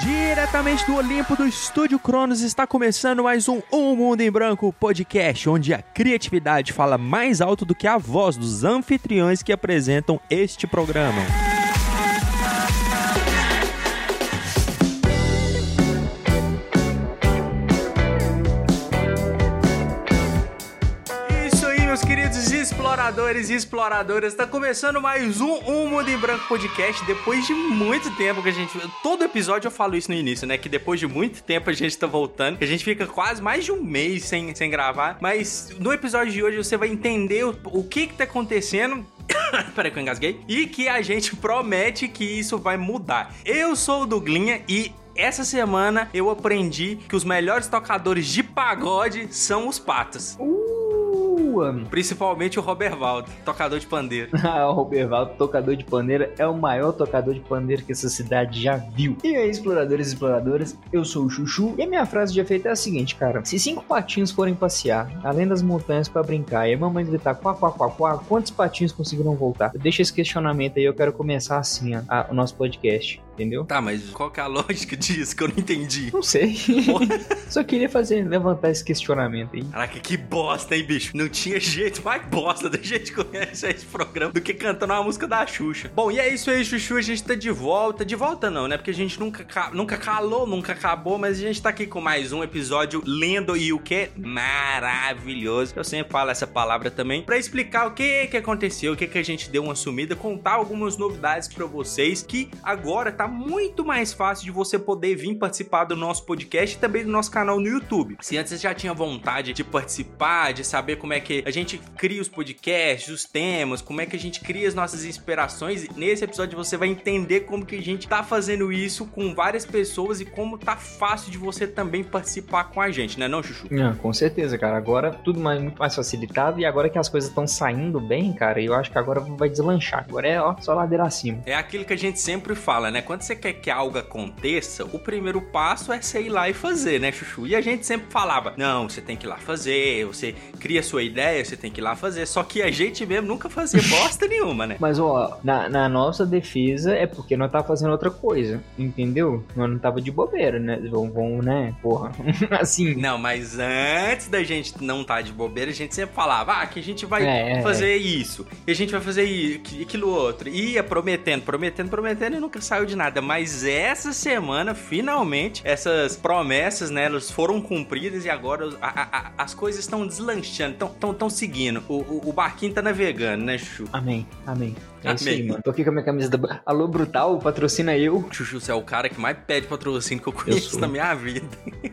Diretamente do Olimpo do Estúdio Cronos está começando mais um Um Mundo em Branco podcast, onde a criatividade fala mais alto do que a voz dos anfitriões que apresentam este programa. Exploradores e exploradoras, está começando mais um Um Mundo em Branco podcast. Depois de muito tempo que a gente. Todo episódio eu falo isso no início, né? Que depois de muito tempo a gente tá voltando. Que a gente fica quase mais de um mês sem, sem gravar. Mas no episódio de hoje você vai entender o, o que que tá acontecendo. Peraí que eu engasguei. E que a gente promete que isso vai mudar. Eu sou o Duglinha e essa semana eu aprendi que os melhores tocadores de pagode são os patos. Uh, amo. Principalmente o Robert Valdo, tocador de pandeiro. Ah, o Roberval, tocador de pandeira, é o maior tocador de pandeira que essa cidade já viu. E aí, exploradores e exploradoras, eu sou o Chuchu e a minha frase de efeito é a seguinte, cara. Se cinco patinhos forem passear, além das montanhas pra brincar, e a mamãe gritar quá, quá, quá, quá, quantos patinhos conseguirão voltar? Deixa esse questionamento aí, eu quero começar assim, a- o nosso podcast, entendeu? Tá, mas qual que é a lógica disso que eu não entendi? Não sei. Só queria fazer, levantar esse questionamento aí. Caraca, que bosta, hein, bicho? Não tinha jeito mais bosta da gente conhecer esse programa do que cantando uma música da Xuxa. Bom, e é isso aí, Chuchu. A gente tá de volta. De volta não, né? Porque a gente nunca, ca- nunca calou, nunca acabou, mas a gente tá aqui com mais um episódio lendo e o que? Maravilhoso. Eu sempre falo essa palavra também. Pra explicar o que que aconteceu, o que que a gente deu uma sumida, contar algumas novidades pra vocês que agora tá muito mais fácil de você poder vir participar do nosso podcast e também do nosso canal no YouTube. Se antes você já tinha vontade de participar, de saber como é que a gente cria os podcasts, os temas, como é que a gente cria as nossas inspirações, nesse episódio você vai entender como que a gente tá fazendo isso com várias pessoas e como tá fácil de você também participar com a gente, né não, Chuchu? Ah, com certeza, cara. Agora tudo mais, muito mais facilitado e agora que as coisas estão saindo bem, cara, eu acho que agora vai deslanchar. Agora é ó, só ladeira acima. É aquilo que a gente sempre fala, né? Quando você quer que algo aconteça, o primeiro passo é você ir lá e fazer, né, Chuchu? E a gente sempre falava: não, você tem que ir lá fazer, você cria sua ideia, você tem que ir lá fazer. Só que a gente mesmo nunca fazia bosta nenhuma, né? Mas ó, na, na nossa defesa é porque nós tá fazendo outra coisa, entendeu? Nós não tava de bobeira, né? Vamos, vamos né? Porra. assim. Não, mas antes da gente não estar de bobeira, a gente sempre falava: ah, que a gente vai É, é, fazer isso, e a gente vai fazer isso, aquilo outro. E ia prometendo, prometendo, prometendo e nunca saiu de nada. Mas essa semana, finalmente, essas promessas, né, elas foram cumpridas e agora a- a- as coisas estão deslanchando, estão seguindo. O, o, o barquinho tá navegando, né, Chuchu? Amém, amém. É isso aí, mano. Tô aqui com a minha camisa da. Alô, Brutal, patrocina eu. Chuchu, você é o cara que mais pede patrocínio que eu conheço sou. na minha vida.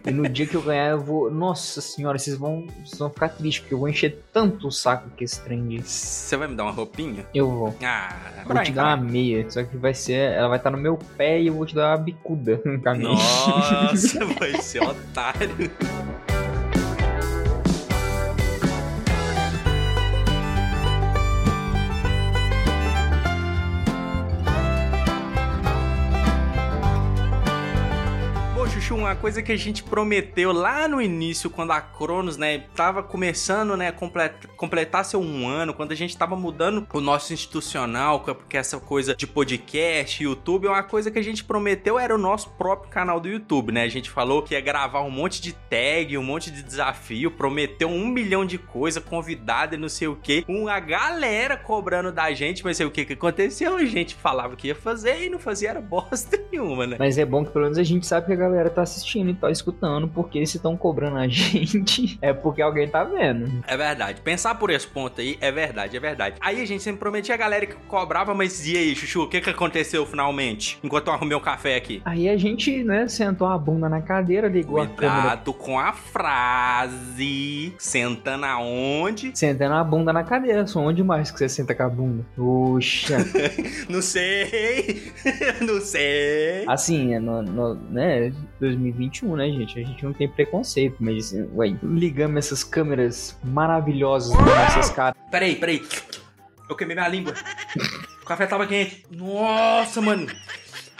E no dia que eu ganhar, eu vou. Nossa senhora, vocês vão, vocês vão ficar tristes, porque eu vou encher tanto o saco com esse trem de. Você vai me dar uma roupinha? Eu vou. Ah, Vou te dar uma meia, só que vai ser. Ela vai estar no meu pé e eu vou te dar uma bicuda no caminho. Nossa, vai ser otário. Coisa que a gente prometeu lá no início, quando a Cronos, né, tava começando, né, complet completar seu um ano, quando a gente tava mudando o nosso institucional, porque essa coisa de podcast, YouTube, é uma coisa que a gente prometeu era o nosso próprio canal do YouTube, né? A gente falou que ia gravar um monte de tag, um monte de desafio, prometeu um milhão de coisa, convidado e não sei o que, uma galera cobrando da gente, mas sei o que que aconteceu, a gente falava que ia fazer e não fazia era bosta nenhuma, né? Mas é bom que pelo menos a gente sabe que a galera tá assistindo e tá escutando, porque se estão cobrando a gente, é porque alguém tá vendo. É verdade. Pensar por esse ponto aí é verdade, é verdade. Aí a gente sempre prometia a galera que cobrava, mas e aí, Chuchu, o que que aconteceu finalmente? Enquanto eu arrumei o café aqui. Aí a gente, né, sentou a bunda na cadeira, ligou a câmera. Cuidado com a frase. Sentando aonde? Sentando a bunda na cadeira, só onde mais que você senta com a bunda? Puxa. Não sei. Não sei. assim, é no, no- né, 2021, né, gente? A gente não tem preconceito, mas, ué, ligamos essas câmeras maravilhosas nas nossas caras. Peraí, peraí. Eu queimei minha língua. O café tava quente. Nossa, mano.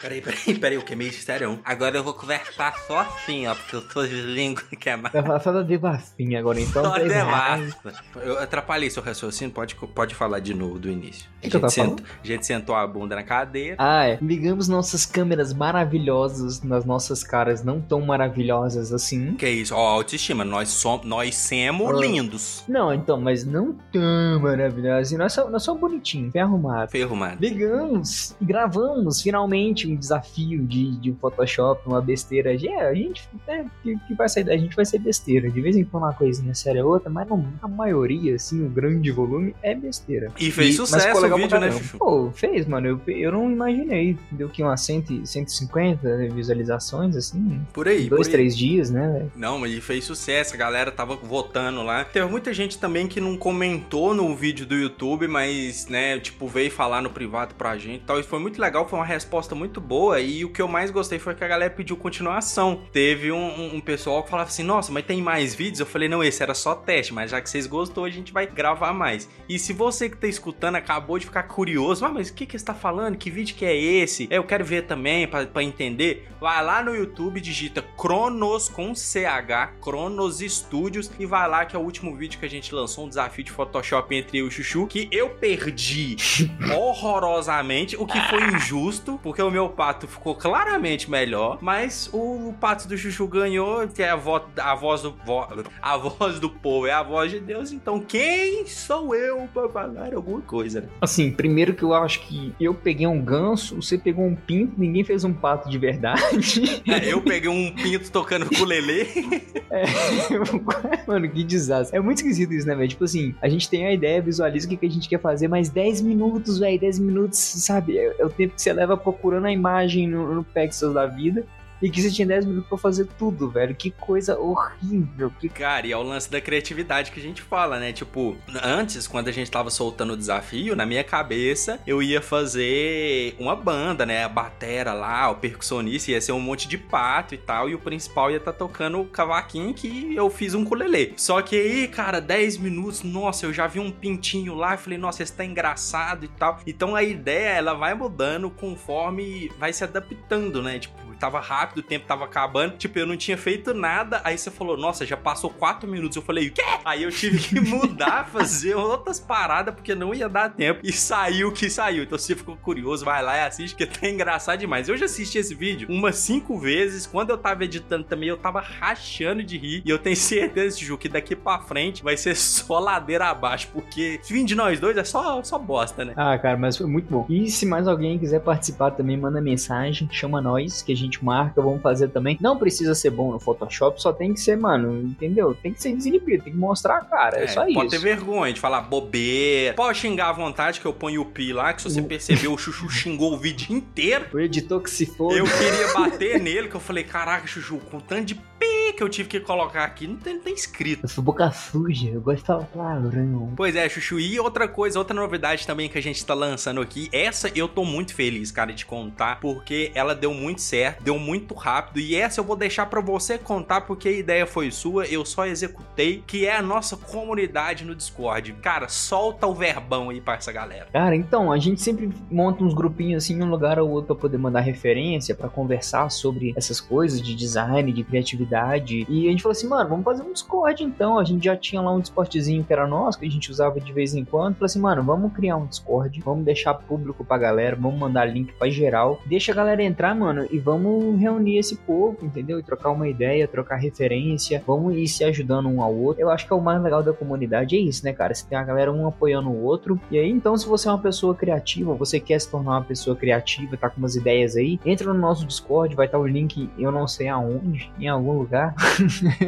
Peraí, peraí, peraí, o que é meio sério? Agora eu vou conversar só assim, ó, porque eu sou de língua que é mais. Vai falar só da devassinha agora, então. Só devasta. Eu atrapalhei seu raciocínio, pode, pode falar de novo do início. Que que eu a, tava gente sentou, a gente sentou a bunda na cadeira. Ah, é. Ligamos nossas câmeras maravilhosas nas nossas caras não tão maravilhosas assim. Que é isso, ó, autoestima, nós somos, nós somos Ah. lindos. Não, então, mas não tão maravilhosas. assim. Nós somos, nós somos bonitinhos, bem arrumados. Ligamos e gravamos finalmente um desafio de, de Photoshop, uma besteira. É, a gente é, que, que vai sair, a gente vai ser besteira. De vez em quando uma coisinha séria ou outra, mas não, a maioria, assim, o grande volume é besteira. E fez E- sucesso o vídeo, né. Chuchu? Pô, fez, mano. Eu, eu não imaginei. Deu que umas 100, 150 visualizações, assim. Por aí, dois, por aí. três dias, né, velho? Não, mas ele fez sucesso, a galera tava votando lá. Teve muita gente também que não comentou no vídeo do YouTube, mas, né, tipo, veio falar no privado pra gente e tal. E foi muito legal, foi uma resposta muito boa. E o que eu mais gostei foi que a galera pediu continuação. Teve um, um- um pessoal que falava assim: Nossa, mas tem mais vídeos? Eu falei: Não, esse era só teste, mas já que vocês gostou, a gente vai gravar mais. E se você que tá escutando acabou de ficar curioso, ah, mas o que que você tá falando? Que vídeo que é esse? Eu quero ver também pra entender. Vai lá no YouTube, digita Cronos com CH, Cronos Studios, e vai lá que é o último vídeo que a gente lançou, um desafio de Photoshop entre eu e o Chuchu, que eu perdi horrorosamente, o que foi injusto, porque o meu pato ficou claramente melhor, mas o, pato do Chuchu ganhou, que é a, vo- a voz do vo- a voz do povo, é a voz de Deus, então quem sou eu pra falar alguma coisa, né? Assim, primeiro que eu acho que eu peguei um ganso, você pegou um pinto, ninguém fez um pato de verdade. É, eu peguei um pinto tocando ukulele. É, Mano, que desastre. É muito esquisito isso, né, velho? Tipo assim, a gente tem a ideia, visualiza o que, que a gente quer fazer, mas 10 minutos, velho, 10 minutos, sabe? É, é o tempo que você leva procurando a imagem no, no Pexels da vida. E que você tinha 10 minutos pra fazer tudo, velho. Que coisa horrível. Que... Cara, e é o lance da criatividade que a gente fala, né? Tipo, antes, quando a gente tava soltando o desafio, na minha cabeça, eu ia fazer uma banda, né? A batera lá, o percussionista, ia ser um monte de pato e tal, e o principal ia estar tocando o cavaquinho que eu fiz um ukulele. Só que aí, cara, 10 minutos, nossa, eu já vi um pintinho lá, e falei, nossa, esse tá engraçado e tal. Então a ideia, ela vai mudando conforme vai se adaptando, né? Tipo, tava rápido, o tempo tava acabando. Tipo, eu não tinha feito nada. Aí você falou, nossa, já passou quatro minutos. Eu falei, o quê? Aí eu tive que mudar, fazer outras paradas, porque não ia dar tempo. E saiu o que saiu. Então se você ficou curioso, vai lá e assiste, porque tá engraçado demais. Eu já assisti esse vídeo umas cinco vezes. Quando eu tava editando também, eu tava rachando de rir. E eu tenho certeza, Ju, que daqui pra frente vai ser só ladeira abaixo, porque vídeo de nós dois é só, só bosta, né? Ah, cara, mas foi muito bom. E se mais alguém quiser participar também, manda mensagem, chama nós, que a gente marca, vamos fazer também. Não precisa ser bom no Photoshop, só tem que ser, mano, entendeu? Tem que ser desinibido, tem que mostrar a cara, é, só pode isso. ter vergonha de falar bobeira. Pode xingar à vontade, que eu ponho o pi lá, que se você percebeu, o Chuchu xingou o vídeo inteiro. O editor que se for. Eu queria bater nele, que eu falei, caraca, Chuchu, com tanto de pi que eu tive que colocar aqui, não tem, não tem escrito. Eu sou boca suja, eu gosto de falar palavrão. Pois é, Chuchu, e outra coisa, outra novidade também que a gente tá lançando aqui, essa eu tô muito feliz, cara, de contar, porque ela deu muito certo, deu muito rápido, e essa eu vou deixar pra você contar, porque a ideia foi sua, eu só executei, que é a nossa comunidade no Discord. Cara, solta o verbão aí pra essa galera. Cara, então, a gente sempre monta uns grupinhos assim, um lugar ou outro pra poder mandar referência, pra conversar sobre essas coisas de design, de criatividade. E a gente falou assim, mano, vamos fazer um Discord então. A gente já tinha lá um Discordzinho que era nosso, que a gente usava de vez em quando. Falou assim, mano, vamos criar um Discord, vamos deixar público pra galera, vamos mandar link pra geral. Deixa a galera entrar, mano, e vamos reunir esse povo, entendeu? E trocar uma ideia, trocar referência, vamos ir se ajudando um ao outro. Eu acho que é o mais legal da comunidade é isso, né, cara? Você tem a galera um apoiando o outro. E aí, então, se você é uma pessoa criativa, você quer se tornar uma pessoa criativa, tá com umas ideias aí, entra no nosso Discord, vai estar o link, eu não sei aonde, em algum lugar.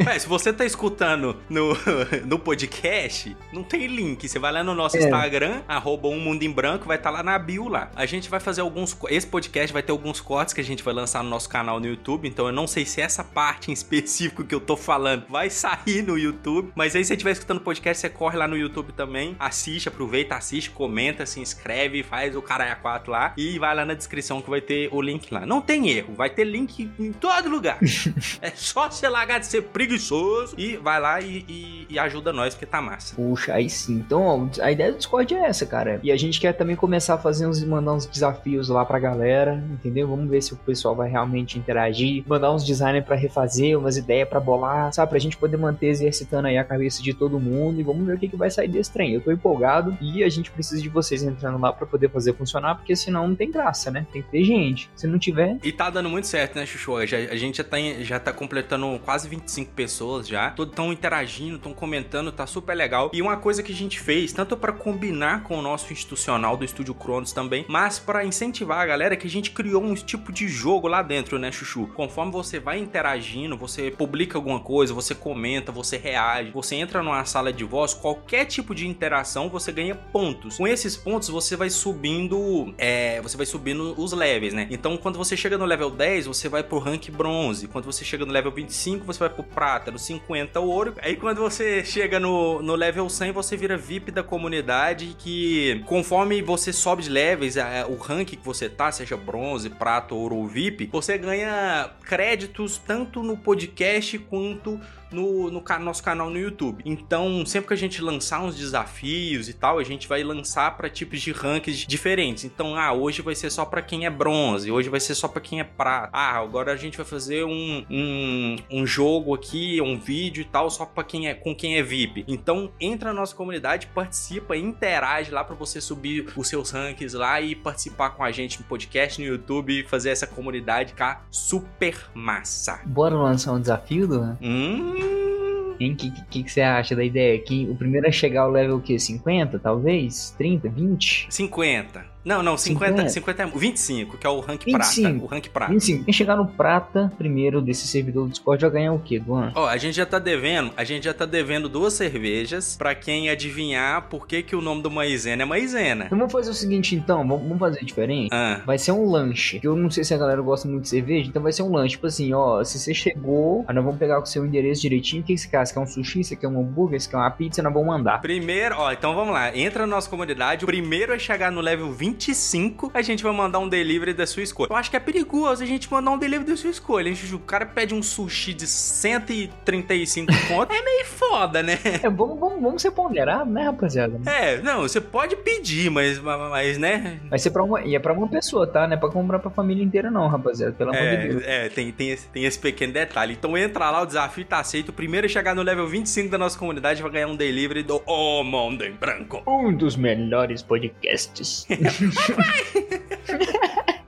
Mas se você tá escutando no, no podcast, não tem link. Você vai lá no nosso É. Instagram, arroba um mundo em branco, vai estar lá na bio lá. A gente vai fazer alguns. Esse podcast vai ter alguns cortes que a gente vai lançar no nosso canal no YouTube. Então eu não sei se essa parte em específico que eu tô falando vai sair no YouTube. Mas aí se você estiver escutando o podcast, você corre lá no YouTube também. Assiste, aproveita, assiste, comenta, se inscreve, faz o caralho a 4 lá. E vai lá na descrição que vai ter o link lá. Não tem erro, vai ter link em todo lugar. é só você ter largado de ser preguiçoso e vai lá e, e, e ajuda nós, porque tá massa. Puxa, aí sim. Então, ó, a ideia do Discord é essa, cara. E a gente quer também começar a fazer uns, mandar uns desafios lá pra galera, entendeu? Vamos ver se o pessoal vai realmente interagir, mandar uns designers pra refazer, umas ideias pra bolar, sabe? Pra gente poder manter exercitando aí a cabeça de todo mundo e vamos ver o que, que vai sair desse trem. Eu tô empolgado e a gente precisa de vocês entrando lá pra poder fazer funcionar, porque senão não tem graça, né? Tem que ter gente. Se não tiver. E tá dando muito certo, né, Chuchu? A gente já tá, já tá completando quase 25 pessoas já. Estão interagindo, estão comentando, tá super legal. E uma coisa que a gente fez, tanto para combinar com o nosso institucional do Estúdio Cronos também, mas para incentivar a galera que a gente criou um tipo de jogo lá dentro, né, Chuchu? Conforme você vai interagindo, você publica alguma coisa, você comenta, você reage, você entra numa sala de voz, qualquer tipo de interação você ganha pontos. Com esses pontos você vai subindo, é, você vai subindo os levels, né? Então quando você chega no level 10, você vai pro rank bronze. Quando você chega no level 25, você vai pro prata, no 50 ouro. Aí quando você chega no, no level 100, você vira VIP da comunidade que conforme você sobe de levels, a, o rank que você tá, seja bronze, prata, ouro ou VIP, você ganha créditos tanto no podcast quanto no, no nosso canal no YouTube. Então, sempre que a gente lançar uns desafios e tal, a gente vai lançar para tipos de rankings diferentes. Então, ah, hoje vai ser só para quem é bronze, hoje vai ser só para quem é prata. Ah, agora a gente vai fazer um, um, um jogo aqui, um vídeo e tal, só para quem é com quem é VIP. Então, entra na nossa comunidade, participa, interage lá para você subir os seus rankings lá e participar com a gente no podcast, no YouTube e fazer essa comunidade ficar super massa. Bora lançar um desafio, Duan? Hum? O que, que, que, você acha da ideia? Que o primeiro é chegar ao level o quê? 50, talvez? 30, 20? 50. Não, não, 50, 50, 50 é 25, que é o rank 25, prata. O rank prata. 25. Quem chegar no prata primeiro desse servidor do Discord vai ganhar o quê, Duan? Ó, a gente já tá devendo, a gente já tá devendo duas cervejas pra quem adivinhar por que que o nome do maizena é maizena. Então vamos fazer o seguinte então, vamos fazer diferente. Ah. Vai ser um lanche. Eu não sei se a galera gosta muito de cerveja, então vai ser um lanche. Tipo assim, ó, se você chegou, nós vamos pegar com o seu endereço direitinho. O que você quer? Você quer um sushi? Você quer um hambúrguer? Você quer uma pizza? Nós vamos mandar. Primeiro, ó, então vamos lá. Entra na nossa comunidade. O primeiro é chegar no level 25 a gente vai mandar um delivery da sua escolha. Eu acho que é perigoso a gente mandar um delivery da sua escolha, hein, Juju? O cara pede um sushi de 135 conto, é meio foda, né? É, vamos, vamos, vamos ser ponderados, né, rapaziada? É, não, você pode pedir, mas, mas né? Vai ser pra uma, e é pra uma pessoa, tá? Não é pra comprar pra família inteira, não, rapaziada, pelo é, amor de Deus. É, tem, tem, esse, tem esse pequeno detalhe. Então entra lá, o desafio tá aceito. O primeiro a chegar no level 25 da nossa comunidade vai ganhar um delivery do O Mundo em Branco. Um dos melhores podcasts. Rapaz!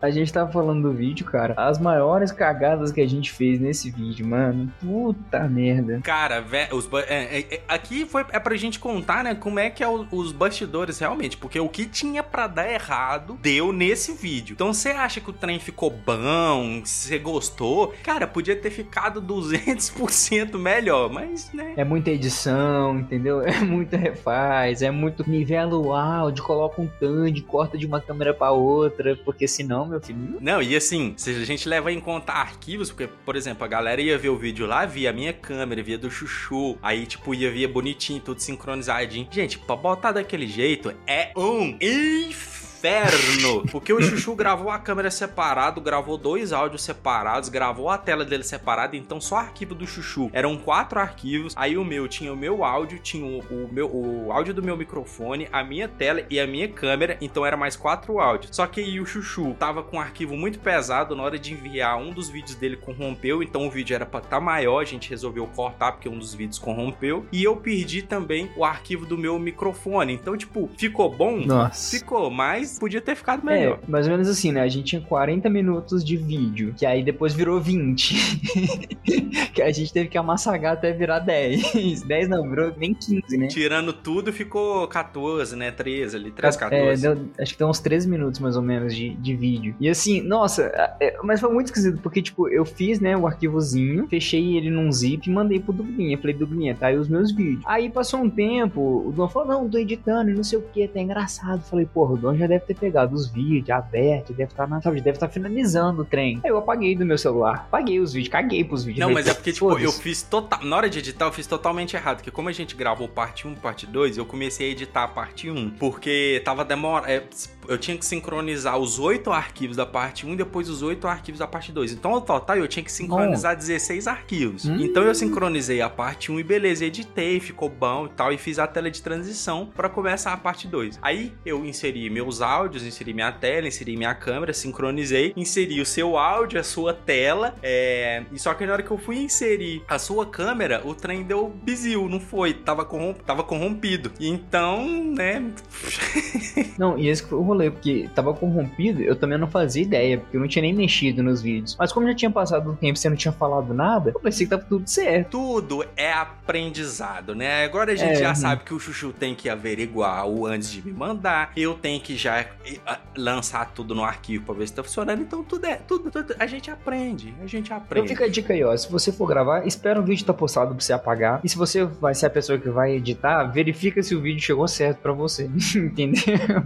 A gente tava falando do vídeo, cara. As maiores cagadas que a gente fez nesse vídeo, mano. Puta merda. Cara, velho, é, é, é, aqui foi é pra gente contar, né, como é que é o, os bastidores realmente, porque o que tinha para dar errado deu nesse vídeo. Então você acha que o trem ficou bom, você gostou? Cara, podia ter ficado 200% melhor, mas, né? É muita edição, entendeu? É muito refaz, é muito nivela o áudio, coloca um tanque, corta de uma câmera para outra, porque senão meu filho. Não, e assim, se a gente leva em conta arquivos, porque, por exemplo, a galera ia ver o vídeo lá, via a minha câmera, via do chuchu, aí, tipo, ia ver bonitinho, tudo sincronizadinho. Gente, pra botar daquele jeito é um inferno inferno. Porque o Chuchu gravou a câmera separado, gravou dois áudios separados, gravou a tela dele separada, então só arquivo do Chuchu. Eram quatro arquivos. Aí o meu tinha o meu áudio, tinha o, o meu o áudio do meu microfone, a minha tela e a minha câmera, então era mais quatro áudios. Só que aí o Chuchu tava com um arquivo muito pesado na hora de enviar um dos vídeos dele corrompeu, então o vídeo era para estar tá maior, a gente resolveu cortar porque um dos vídeos corrompeu. E eu perdi também o arquivo do meu microfone. Então, tipo, ficou bom? Nossa. Ficou, mas podia ter ficado melhor. É, mais ou menos assim, né? A gente tinha 40 minutos de vídeo, que aí depois virou 20. que a gente teve que amassagar até virar 10. 10 não, virou nem 15, né? Tirando tudo, ficou 14, né? 13 ali, 13, 14. É, deu, acho que deu uns 13 minutos mais ou menos de, de vídeo. E assim, nossa, é, mas foi muito esquisito, porque, tipo, eu fiz, né, o arquivozinho, fechei ele num zip e mandei pro Dublinha. Falei, Dublinha, tá aí os meus vídeos. Aí passou um tempo, o Dom falou, não, tô editando e não sei o que, tá engraçado. Falei, porra, o Dom já deve ter pegado os vídeos, aberto, deve estar tá, sabe, deve estar tá finalizando o trem. Aí eu apaguei do meu celular, apaguei os vídeos, caguei pros vídeos. Não, mas é porque, tipo, eu fiz total. Na hora de editar, eu fiz totalmente errado. Porque como a gente gravou parte 1, parte 2, eu comecei a editar a parte 1. Porque tava demorando. É, eu tinha que sincronizar os oito arquivos da parte 1 e depois os oito arquivos da parte 2. Então, ao total, eu tinha que sincronizar 16 arquivos. Hum. Então, eu sincronizei a parte 1 e beleza, editei, ficou bom e tal, e fiz a tela de transição para começar a parte 2. Aí, eu inseri meus áudios, inseri minha tela, inseri minha câmera, sincronizei, inseri o seu áudio, a sua tela, é... e só que na hora que eu fui inserir a sua câmera, o trem deu bizil, não foi, tava, corrom... tava corrompido. Então, né... Não, e esse foi o rolê, porque tava corrompido, eu também não fazia ideia, porque eu não tinha nem mexido nos vídeos. Mas como já tinha passado um tempo e você não tinha falado nada, eu pensei que tava tudo certo. Tudo é aprendizado, né? Agora a gente É, já uhum. sabe que o Chuchu tem que averiguar o antes de me mandar, eu tenho que já eh, ah, lançar tudo no arquivo pra ver se tá funcionando. Então tudo é, tudo, tudo a gente aprende, a gente Então aprende. fica a dica aí, ó. Se você for gravar, espera o vídeo estar postado pra você apagar. E se você vai ser a pessoa que vai editar, verifica se o vídeo chegou certo pra você. Entendeu?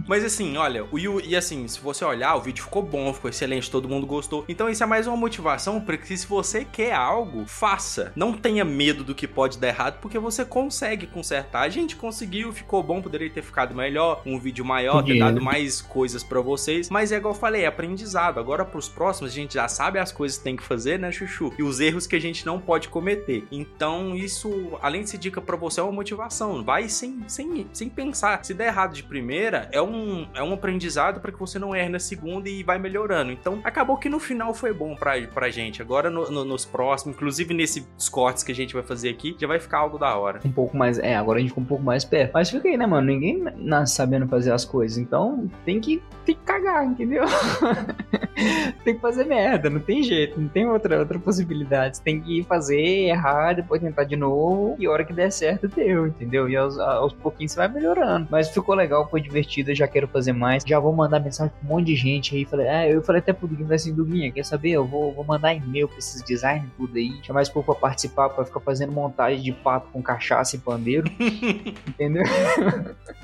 Mas assim, olha, o Yu, e assim, se você olhar, o vídeo ficou bom, ficou excelente, todo mundo gostou. Então isso é mais uma motivação para que se você quer algo, faça. Não tenha medo do que pode dar errado, porque você consegue consertar. A gente conseguiu, ficou bom, poderia ter ficado melhor, um vídeo maior, ter dado mais coisas para vocês. Mas é igual eu falei, é aprendizado. Agora pros próximos, a gente já sabe as coisas que tem que fazer, né, Chuchu? E os erros que a gente não pode cometer. Então isso, além de ser dica para você, é uma motivação. Vai sem, sem, sem pensar. Se der errado de primeira, é um, é um aprendizado para que você não erre na segunda e vai melhorando. Então, acabou que no final foi bom pra, pra gente. Agora, no- no- nos próximos, inclusive nesses cortes que a gente vai fazer aqui, já vai ficar algo da hora. Um pouco mais. É, agora a gente ficou um pouco mais perto. Mas fica aí, né, mano? Ninguém nasce sabendo fazer as coisas. Então tem que, tem que cagar, entendeu? tem que fazer merda, não tem jeito. Não tem outra, outra possibilidade. Você tem que fazer, errar, depois tentar de novo. E a hora que der certo, deu, entendeu? E aos, aos pouquinhos você vai melhorando. Mas ficou legal, foi divertido. Eu já quero fazer mais. Já vou mandar mensagem pra um monte de gente aí. Falei, ah, eu falei até pro Duguinho assim, Duguinha, quer saber? Eu vou, vou mandar e-mail pra esses designers tudo aí. Chamar esse povo pra participar, pra ficar fazendo montagem de pato com cachaça e pandeiro. entendeu?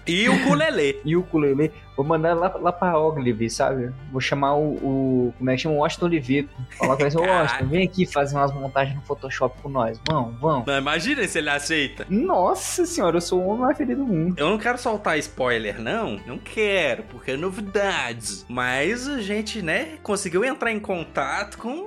E o ukulele. E o ukulele, vou mandar lá, lá pra Ogilvy, sabe? Vou chamar o, o- como é que chama? O Washington Oliveto. Falar com ele, Washington, vem aqui fazer umas montagens no Photoshop com nós. Vamos, vamos. Não, imagina se ele aceita. Nossa senhora, eu sou o homem mais feliz do mundo. Eu não quero soltar spoiler, não. Não quero, porque é novidades. Mas a gente, né, conseguiu entrar em contato com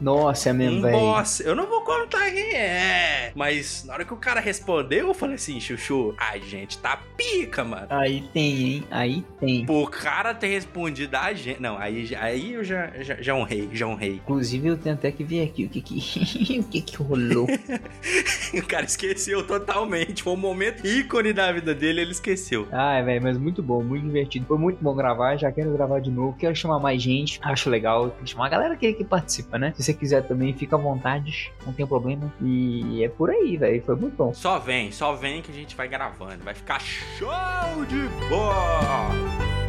Nossa, é mesmo, um velho. boss. Eu não vou contar quem é. Mas na hora que o cara respondeu, eu falei assim, Chuchu, a gente tá pica, mano. Aí tem, hein? Aí tem. Por cara ter respondido a gente. Não, aí, aí eu já, já, já honrei, já honrei. Inclusive, eu tenho até que ver aqui o que que, o que, que rolou. O cara esqueceu totalmente. Foi um momento ícone da vida dele, ele esqueceu. Ai, velho, mas muito bom, muito divertido. Foi muito bom gravar, já quero gravar de novo. Quero chamar mais gente, acho legal. Chamar a galera que, que participa, né? Se você quiser também, fica à vontade, não tem problema. E é por aí, velho, foi muito bom. Só vem, só vem que a gente vai gravando. Vai ficar show de bola!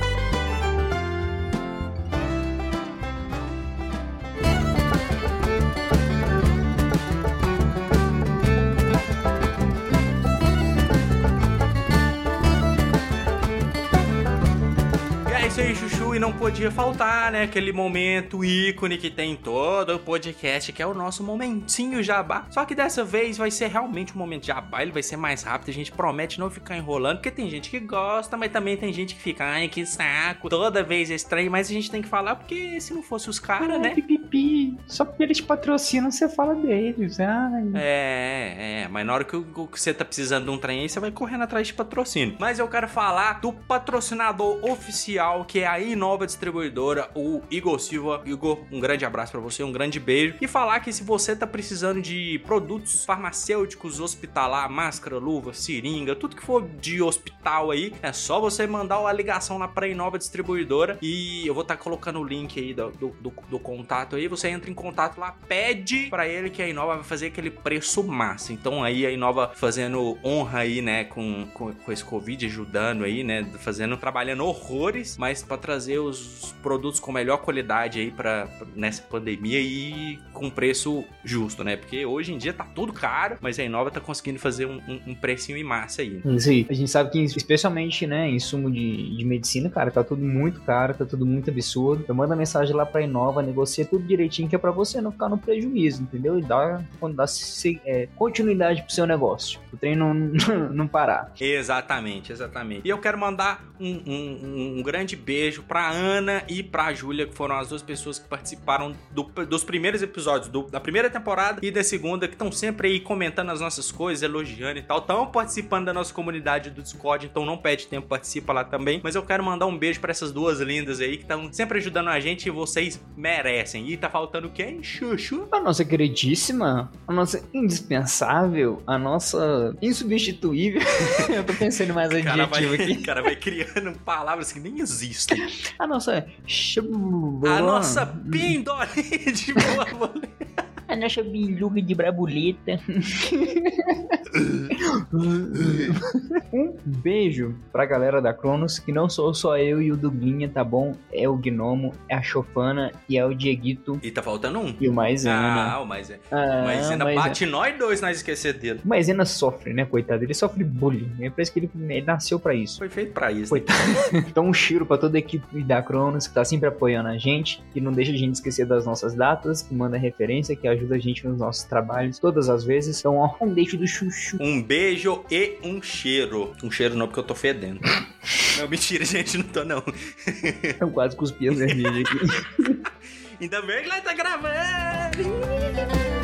E não podia faltar, né? Aquele momento ícone que tem em todo o podcast, que é o nosso momentinho jabá. Só que dessa vez vai ser realmente um momento jabá, ele vai ser mais rápido, a gente promete não ficar enrolando, porque tem gente que gosta, mas também tem gente que fica, ai, que saco, toda vez é estranho, mas a gente tem que falar, porque se não fosse os caras, né? Só porque eles patrocinam, você fala deles. Ai. É, é, mas na hora que, que você tá precisando de um trem aí, você vai correndo atrás de patrocínio. Mas eu quero falar do patrocinador oficial, que é a Inova Distribuidora, o Igor Silva. Igor, um grande abraço pra você, um grande beijo. E falar que se você tá precisando de produtos farmacêuticos, hospitalar, máscara, luva, seringa, tudo que for de hospital aí, é só você mandar uma ligação lá pra Inova Distribuidora. E eu vou estar colocando o link aí do, do, do- do contato aí. Você entra em contato lá, pede pra ele que a Inova vai fazer aquele preço massa. Então aí a Inova fazendo honra aí, né, com, com, com esse Covid, ajudando aí, né, fazendo, trabalhando horrores, mas pra trazer os produtos com melhor qualidade aí pra- nessa pandemia e com preço justo, né? Porque hoje em dia tá tudo caro, mas a Inova tá conseguindo fazer um, um, um precinho em massa aí. Aí. A gente sabe que, especialmente, né, insumo de, de medicina, cara, tá tudo muito caro, tá tudo muito absurdo. Eu mando mensagem lá pra Inova, negocia tudo direitinho que é pra você não ficar no prejuízo, entendeu? E dar, dar é, continuidade pro seu negócio. O trem não, não parar. Exatamente, exatamente. E eu quero mandar um, um, um grande beijo pra Ana e pra Júlia, que foram as duas pessoas que participaram do, dos primeiros episódios do, da primeira temporada e da segunda, que estão sempre aí comentando as nossas coisas, elogiando e tal. Estão participando da nossa comunidade do Discord, então não perde tempo, participa lá também. Mas eu quero mandar um beijo para essas duas lindas aí que estão sempre ajudando a gente e vocês merecem. E tá faltando quem? Chuchu? A nossa queridíssima, a nossa indispensável, a nossa insubstituível. eu tô pensando mais adjetivo vai, aqui. O cara vai criando palavras que nem existem. A nossa. A nossa pindolinha de boa A nossa biluga de brabuleta. um beijo pra galera da Cronos, que não sou só eu e o Duguinha, tá bom? É o Gnomo, é a Chofana e é o Dieguito. E tá faltando um. E o Maisena. Ah, o Maisena. Ah, Maisena bate nós dois nós esquecer dele. O Maisena sofre, né, coitado? Ele sofre bullying. É por isso que ele, ele nasceu pra isso. Foi feito pra isso. Coitado. então um cheiro pra toda a equipe da Cronos, que tá sempre apoiando a gente, que não deixa a gente esquecer das nossas datas, que manda referência, que ajuda a gente nos nossos trabalhos todas as vezes. Então, ó, um beijo do chuchu. Um beijo e um cheiro. Um cheiro não, porque eu tô fedendo. não, mentira, gente, não tô não. eu quase cuspi as aqui. Ainda bem que ela tá gravando.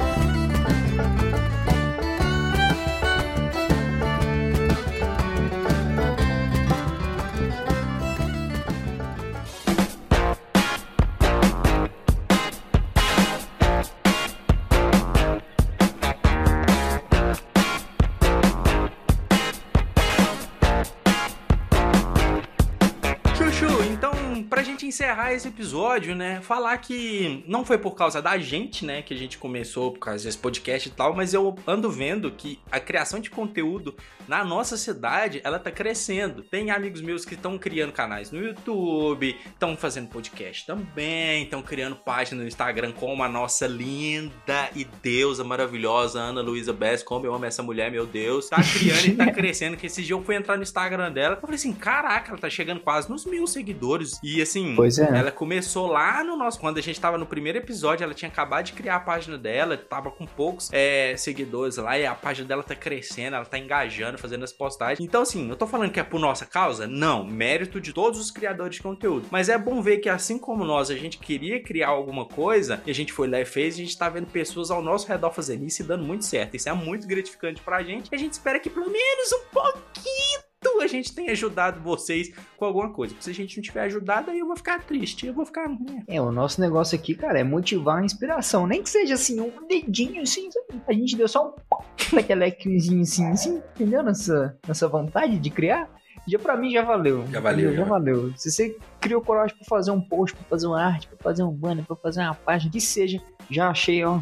encerrar esse episódio, né, falar que não foi por causa da gente, né, que a gente começou por causa desse podcast e tal, mas eu ando vendo que a criação de conteúdo na nossa cidade, ela tá crescendo. Tem amigos meus que estão criando canais no YouTube, estão fazendo podcast também, estão criando página no Instagram como a nossa linda e deusa maravilhosa Ana Luísa Bess, como eu amo essa mulher, meu Deus. Tá criando e tá crescendo, que esse dia eu fui entrar no Instagram dela, eu falei assim, caraca, ela tá chegando quase nos mil seguidores. E assim, Pois é. Ela começou lá no nosso. Quando a gente tava no primeiro episódio, ela tinha acabado de criar a página dela, tava com poucos é, seguidores lá, e a página dela tá crescendo, ela tá engajando, fazendo as postagens. Então, assim, eu tô falando que é por nossa causa? Não, mérito de todos os criadores de conteúdo. Mas é bom ver que, assim como nós, a gente queria criar alguma coisa, e a gente foi lá e fez, a gente tá vendo pessoas ao nosso redor fazendo isso e dando muito certo. Isso é muito gratificante pra gente. E a gente espera que pelo menos um pouquinho a gente tem ajudado vocês com alguma coisa. Se a gente não tiver ajudado, aí eu vou ficar triste, eu vou ficar. Né? É, o nosso negócio aqui, cara, é motivar a inspiração. Nem que seja assim, um dedinho assim, a gente deu só um lequezinho assim, assim, entendeu? Nessa, nessa vontade de criar. Já pra mim já valeu. Já valeu. Já, já valeu. Se você criou coragem pra fazer um post, pra fazer uma arte, pra fazer um banner, pra fazer uma página, que seja, já achei, ó,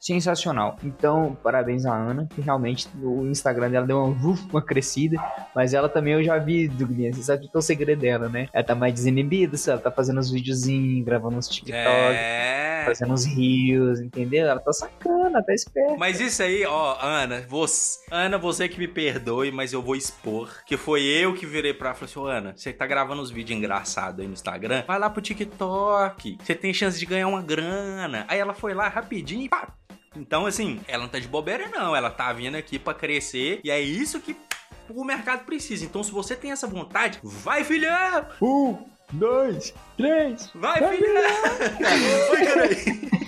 sensacional. Então, parabéns a Ana, que realmente o Instagram dela deu uma, uma crescida, mas ela também eu já vi, Douglas, você sabe que é o segredo dela, né? Ela tá mais desinibida, ela tá fazendo uns videozinhos, gravando uns TikTok, é... fazendo uns rios, entendeu? Ela tá sacana, tá esperta. Mas isso aí, ó, Ana, você, Ana, você que me perdoe, mas eu vou expor, que foi eu que virei pra ela e falei assim, Ana, você tá gravando uns vídeos engraçados aí no Instagram, vai lá pro TikTok, você tem chance de ganhar uma grana. Aí ela foi lá rapidinho e pá, então, assim, ela não tá de bobeira, não. Ela tá vindo aqui para crescer e é isso que o mercado precisa. Então, se você tem essa vontade, vai, filhão! Um, dois, três! Vai, vai filhão! Vai, cara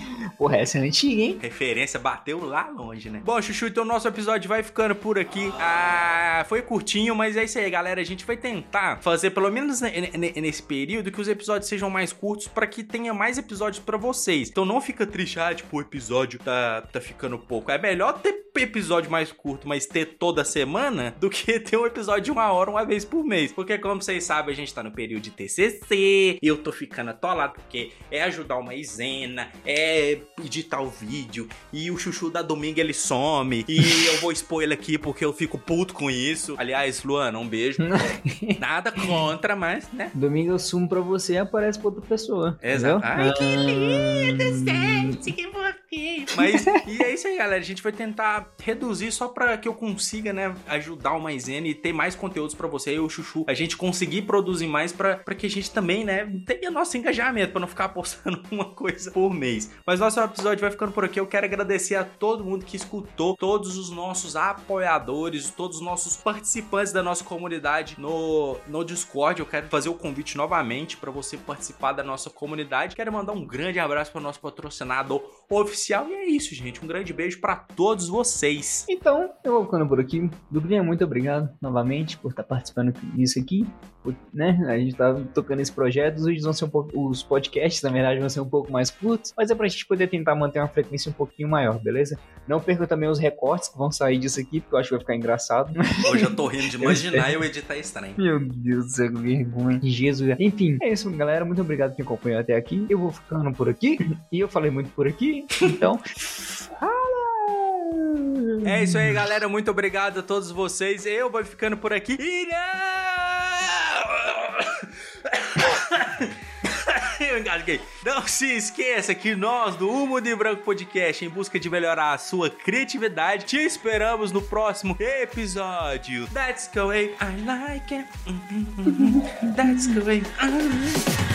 Porra, essa é antiga, hein? Referência bateu lá longe, né? Bom, Chuchu, então nosso episódio vai ficando por aqui. Ah, foi curtinho, mas é isso aí, galera. A gente vai tentar fazer, pelo menos nesse período, que os episódios sejam mais curtos para que tenha mais episódios para vocês. Então não fica triste, ah, tipo, o episódio tá, tá ficando pouco. É melhor ter episódio mais curto, mas ter toda semana, do que ter um episódio de uma hora uma vez por mês. Porque, como vocês sabem, a gente tá no período de TCC, eu tô ficando atolado, porque é ajudar uma isena, é editar o vídeo, e o chuchu da domingo ele some, e eu vou expor ele aqui porque eu fico puto com isso. Aliás, Luana, um beijo. Nada contra, mas, né? Domingo eu sumo pra você e aparece pra outra pessoa. Exato. Ai, que lindo, gente, que Mas, e é isso aí, galera. A gente vai tentar reduzir só pra que eu consiga, né, ajudar o Maisena e ter mais conteúdos pra você e o Chuchu. A gente conseguir produzir mais pra, pra que a gente também, né, tenha nosso engajamento, pra não ficar postando uma coisa por mês. Mas nosso episódio vai ficando por aqui. Eu quero agradecer a todo mundo que escutou, todos os nossos apoiadores, todos os nossos participantes da nossa comunidade no, no Discord. Eu quero fazer o convite novamente para você participar da nossa comunidade. Quero mandar um grande abraço para o nosso patrocinador oficial. E é isso, gente. Um grande beijo para todos vocês. Então, eu vou ficando por aqui. Dublinha, muito obrigado novamente por estar participando disso aqui. Né? A gente tá tocando esse projeto. Os vídeos vão ser um pouco. Os podcasts, na verdade, vão ser um pouco mais curtos. Mas é pra gente poder tentar manter uma frequência um pouquinho maior, beleza? Não perca também os recortes que vão sair disso aqui, porque eu acho que vai ficar engraçado. Hoje eu tô rindo de imaginar eu editar estranho. Meu Deus do céu, que vergonha. Jesus. Enfim, é isso, galera. Muito obrigado por me acompanhar até aqui. Eu vou ficando por aqui. E eu falei muito por aqui. Então. É isso aí, galera. Muito obrigado a todos vocês. Eu vou ficando por aqui. E Eu engasguei. Não se esqueça que nós, do Humo de Branco Podcast, em busca de melhorar a sua criatividade, te esperamos no próximo episódio. That's the way I like it. That's the way I like it.